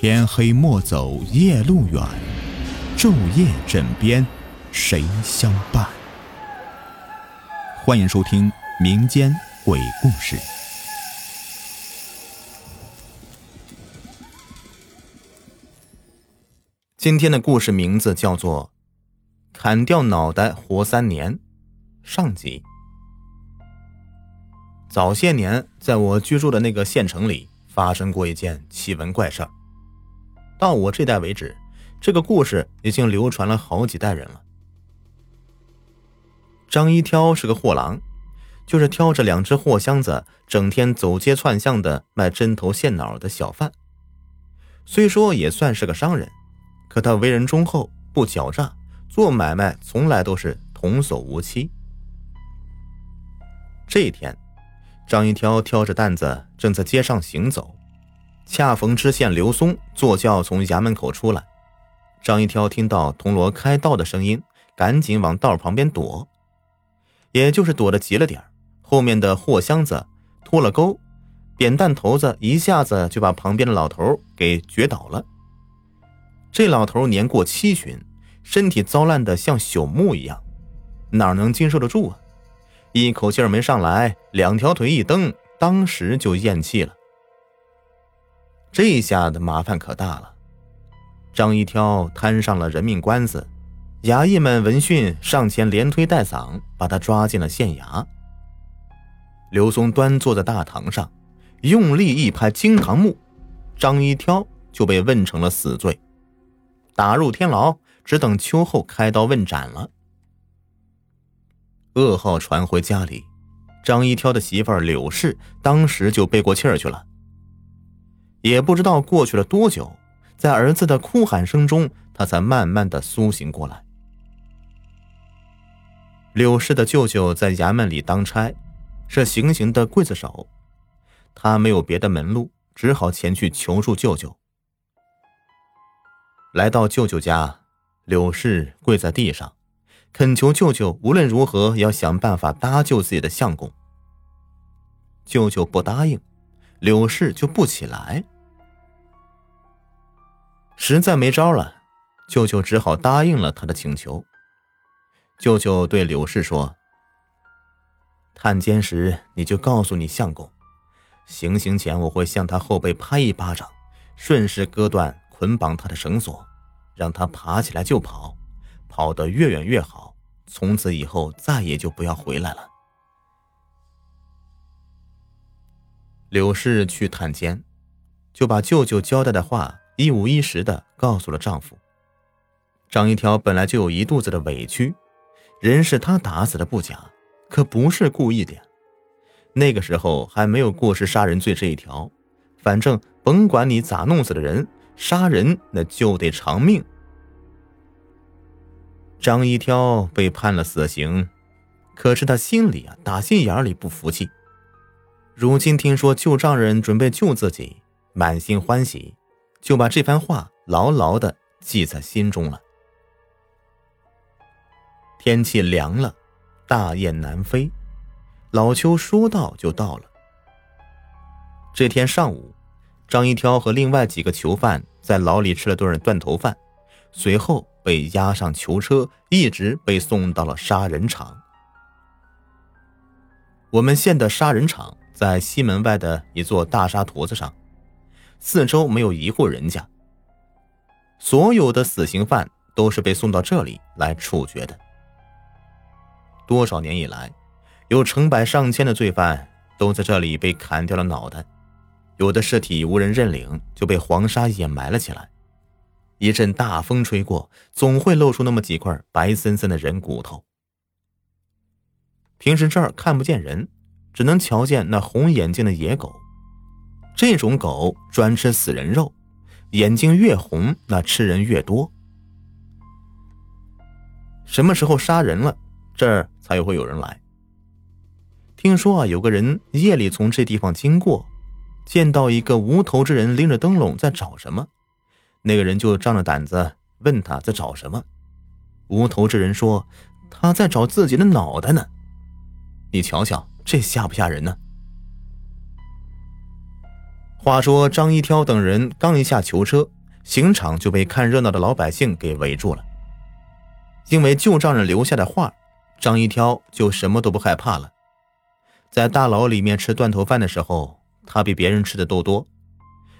天黑莫走夜路远，昼夜枕边谁相伴？欢迎收听民间鬼故事。今天的故事名字叫做《砍掉脑袋活三年》上集。早些年，在我居住的那个县城里，发生过一件奇闻怪事儿。到我这代为止，这个故事已经流传了好几代人了。张一挑是个货郎，就是挑着两只货箱子，整天走街串巷的卖针头线脑的小贩。虽说也算是个商人，可他为人忠厚，不狡诈，做买卖从来都是童叟无欺。这一天。张一挑挑着担子正在街上行走，恰逢知县刘松坐轿从衙门口出来。张一挑听到铜锣开道的声音，赶紧往道旁边躲，也就是躲得急了点后面的货箱子脱了钩，扁担头子一下子就把旁边的老头给撅倒了。这老头年过七旬，身体糟烂的像朽木一样，哪能经受得住啊？一口气儿没上来，两条腿一蹬，当时就咽气了。这下的麻烦可大了，张一挑摊上了人命官司，衙役们闻讯上前连推带搡，把他抓进了县衙。刘松端坐在大堂上，用力一拍惊堂木，张一挑就被问成了死罪，打入天牢，只等秋后开刀问斩了。噩耗传回家里，张一挑的媳妇柳氏当时就背过气儿去了。也不知道过去了多久，在儿子的哭喊声中，他才慢慢的苏醒过来。柳氏的舅舅在衙门里当差，是行刑的刽子手，他没有别的门路，只好前去求助舅舅。来到舅舅家，柳氏跪在地上。恳求舅舅无论如何要想办法搭救自己的相公。舅舅不答应，柳氏就不起来。实在没招了，舅舅只好答应了他的请求。舅舅对柳氏说：“探监时你就告诉你相公，行刑前我会向他后背拍一巴掌，顺势割断捆绑他的绳索，让他爬起来就跑。”跑得越远越好，从此以后再也就不要回来了。柳氏去探监，就把舅舅交代的话一五一十的告诉了丈夫。张一条本来就有一肚子的委屈，人是他打死的不假，可不是故意的。那个时候还没有过失杀人罪这一条，反正甭管你咋弄死的人，杀人那就得偿命。张一挑被判了死刑，可是他心里啊，打心眼里不服气。如今听说旧丈人准备救自己，满心欢喜，就把这番话牢牢的记在心中了。天气凉了，大雁南飞，老邱说到就到了。这天上午，张一挑和另外几个囚犯在牢里吃了顿断头饭，随后。被押上囚车，一直被送到了杀人场。我们县的杀人场在西门外的一座大沙坨子上，四周没有一户人家。所有的死刑犯都是被送到这里来处决的。多少年以来，有成百上千的罪犯都在这里被砍掉了脑袋，有的尸体无人认领，就被黄沙掩埋了起来。一阵大风吹过，总会露出那么几块白森森的人骨头。平时这儿看不见人，只能瞧见那红眼睛的野狗。这种狗专吃死人肉，眼睛越红，那吃人越多。什么时候杀人了，这儿才会有人来。听说啊，有个人夜里从这地方经过，见到一个无头之人拎着灯笼在找什么。那个人就仗着胆子问他在找什么，无头之人说他在找自己的脑袋呢。你瞧瞧，这吓不吓人呢？话说张一挑等人刚一下囚车，刑场就被看热闹的老百姓给围住了。因为旧丈人留下的话，张一挑就什么都不害怕了。在大牢里面吃断头饭的时候，他比别人吃的都多。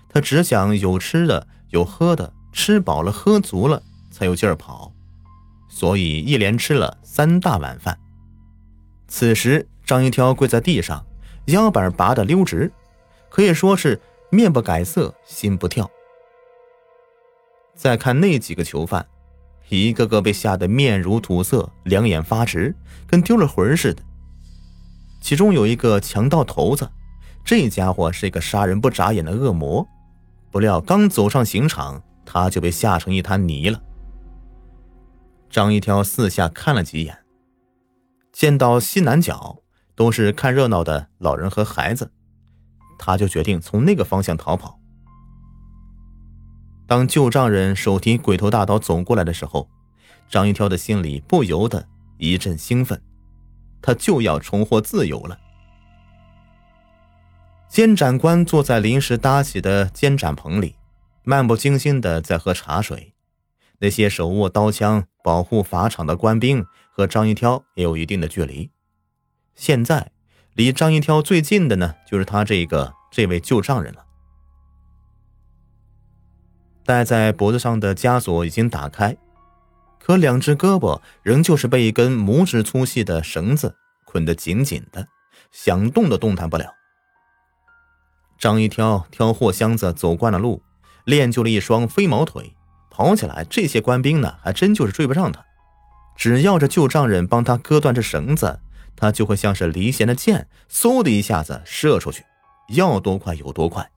他只想有吃的有喝的，吃饱了喝足了才有劲儿跑，所以一连吃了三大碗饭。此时，张一挑跪在地上，腰板拔得溜直，可以说是面不改色心不跳。再看那几个囚犯，一个个被吓得面如土色，两眼发直，跟丢了魂似的。其中有一个强盗头子，这家伙是一个杀人不眨眼的恶魔。不料刚走上刑场，他就被吓成一滩泥了。张一挑四下看了几眼，见到西南角都是看热闹的老人和孩子，他就决定从那个方向逃跑。当旧丈人手提鬼头大刀走过来的时候，张一挑的心里不由得一阵兴奋，他就要重获自由了。监斩官坐在临时搭起的监斩棚里，漫不经心的在喝茶水。那些手握刀枪保护法场的官兵和张一挑也有一定的距离。现在离张一挑最近的呢，就是他这个这位旧丈人了。戴在脖子上的枷锁已经打开，可两只胳膊仍旧是被一根拇指粗细的绳子捆得紧紧的，想动都动弹不了。张一挑挑货箱子走惯了路，练就了一双飞毛腿，跑起来这些官兵呢还真就是追不上他。只要这旧丈人帮他割断这绳子，他就会像是离弦的箭，嗖的一下子射出去，要多快有多快。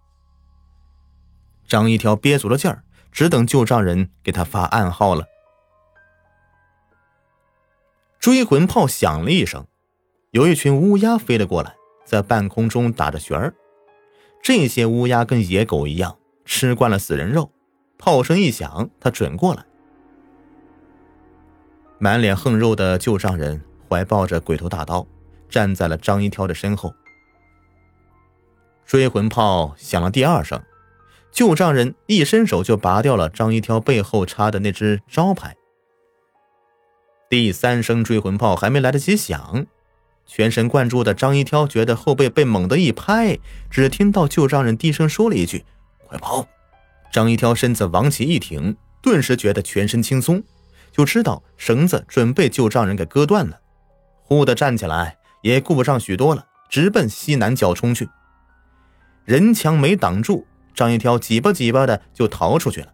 张一条憋足了劲儿，只等旧丈人给他发暗号了。追魂炮响了一声，有一群乌鸦飞了过来，在半空中打着旋儿。这些乌鸦跟野狗一样，吃惯了死人肉。炮声一响，它准过来。满脸横肉的旧丈人怀抱着鬼头大刀，站在了张一挑的身后。追魂炮响了第二声，旧丈人一伸手就拔掉了张一挑背后插的那只招牌。第三声追魂炮还没来得及响。全神贯注的张一挑觉得后背被猛地一拍，只听到旧丈人低声说了一句：“快跑！”张一挑身子往起一挺，顿时觉得全身轻松，就知道绳子准备旧丈人给割断了。忽的站起来，也顾不上许多了，直奔西南角冲去。人墙没挡住，张一挑挤吧挤吧的就逃出去了。